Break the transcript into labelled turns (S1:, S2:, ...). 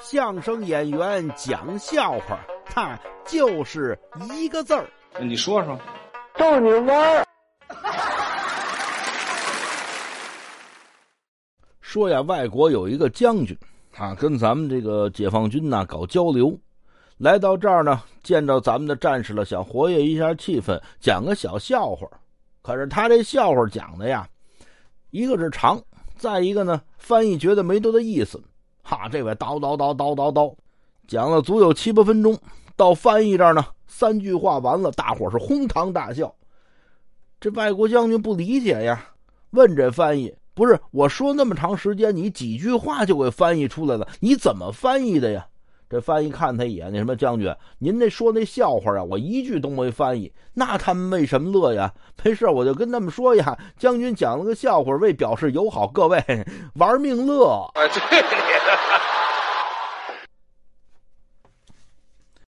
S1: 相声演员讲笑话，他就是一个字儿。
S2: 你说说，
S3: 逗你玩儿。
S1: 说呀，外国有一个将军，啊，跟咱们这个解放军呐搞交流，来到这儿呢，见着咱们的战士了，想活跃一下气氛，讲个小笑话。可是他这笑话讲的呀，一个是长，再一个呢，翻译觉得没多大意思。啊，这位叨叨叨叨叨叨，讲了足有七八分钟，到翻译这儿呢，三句话完了，大伙是哄堂大笑。这外国将军不理解呀，问这翻译。不是我说那么长时间，你几句话就给翻译出来了？你怎么翻译的呀？这翻译看他一眼，那什么将军，您那说那笑话啊，我一句都没翻译。那他们为什么乐呀？没事，我就跟他们说呀，将军讲了个笑话，为表示友好，各位玩命乐。
S2: 哎，对。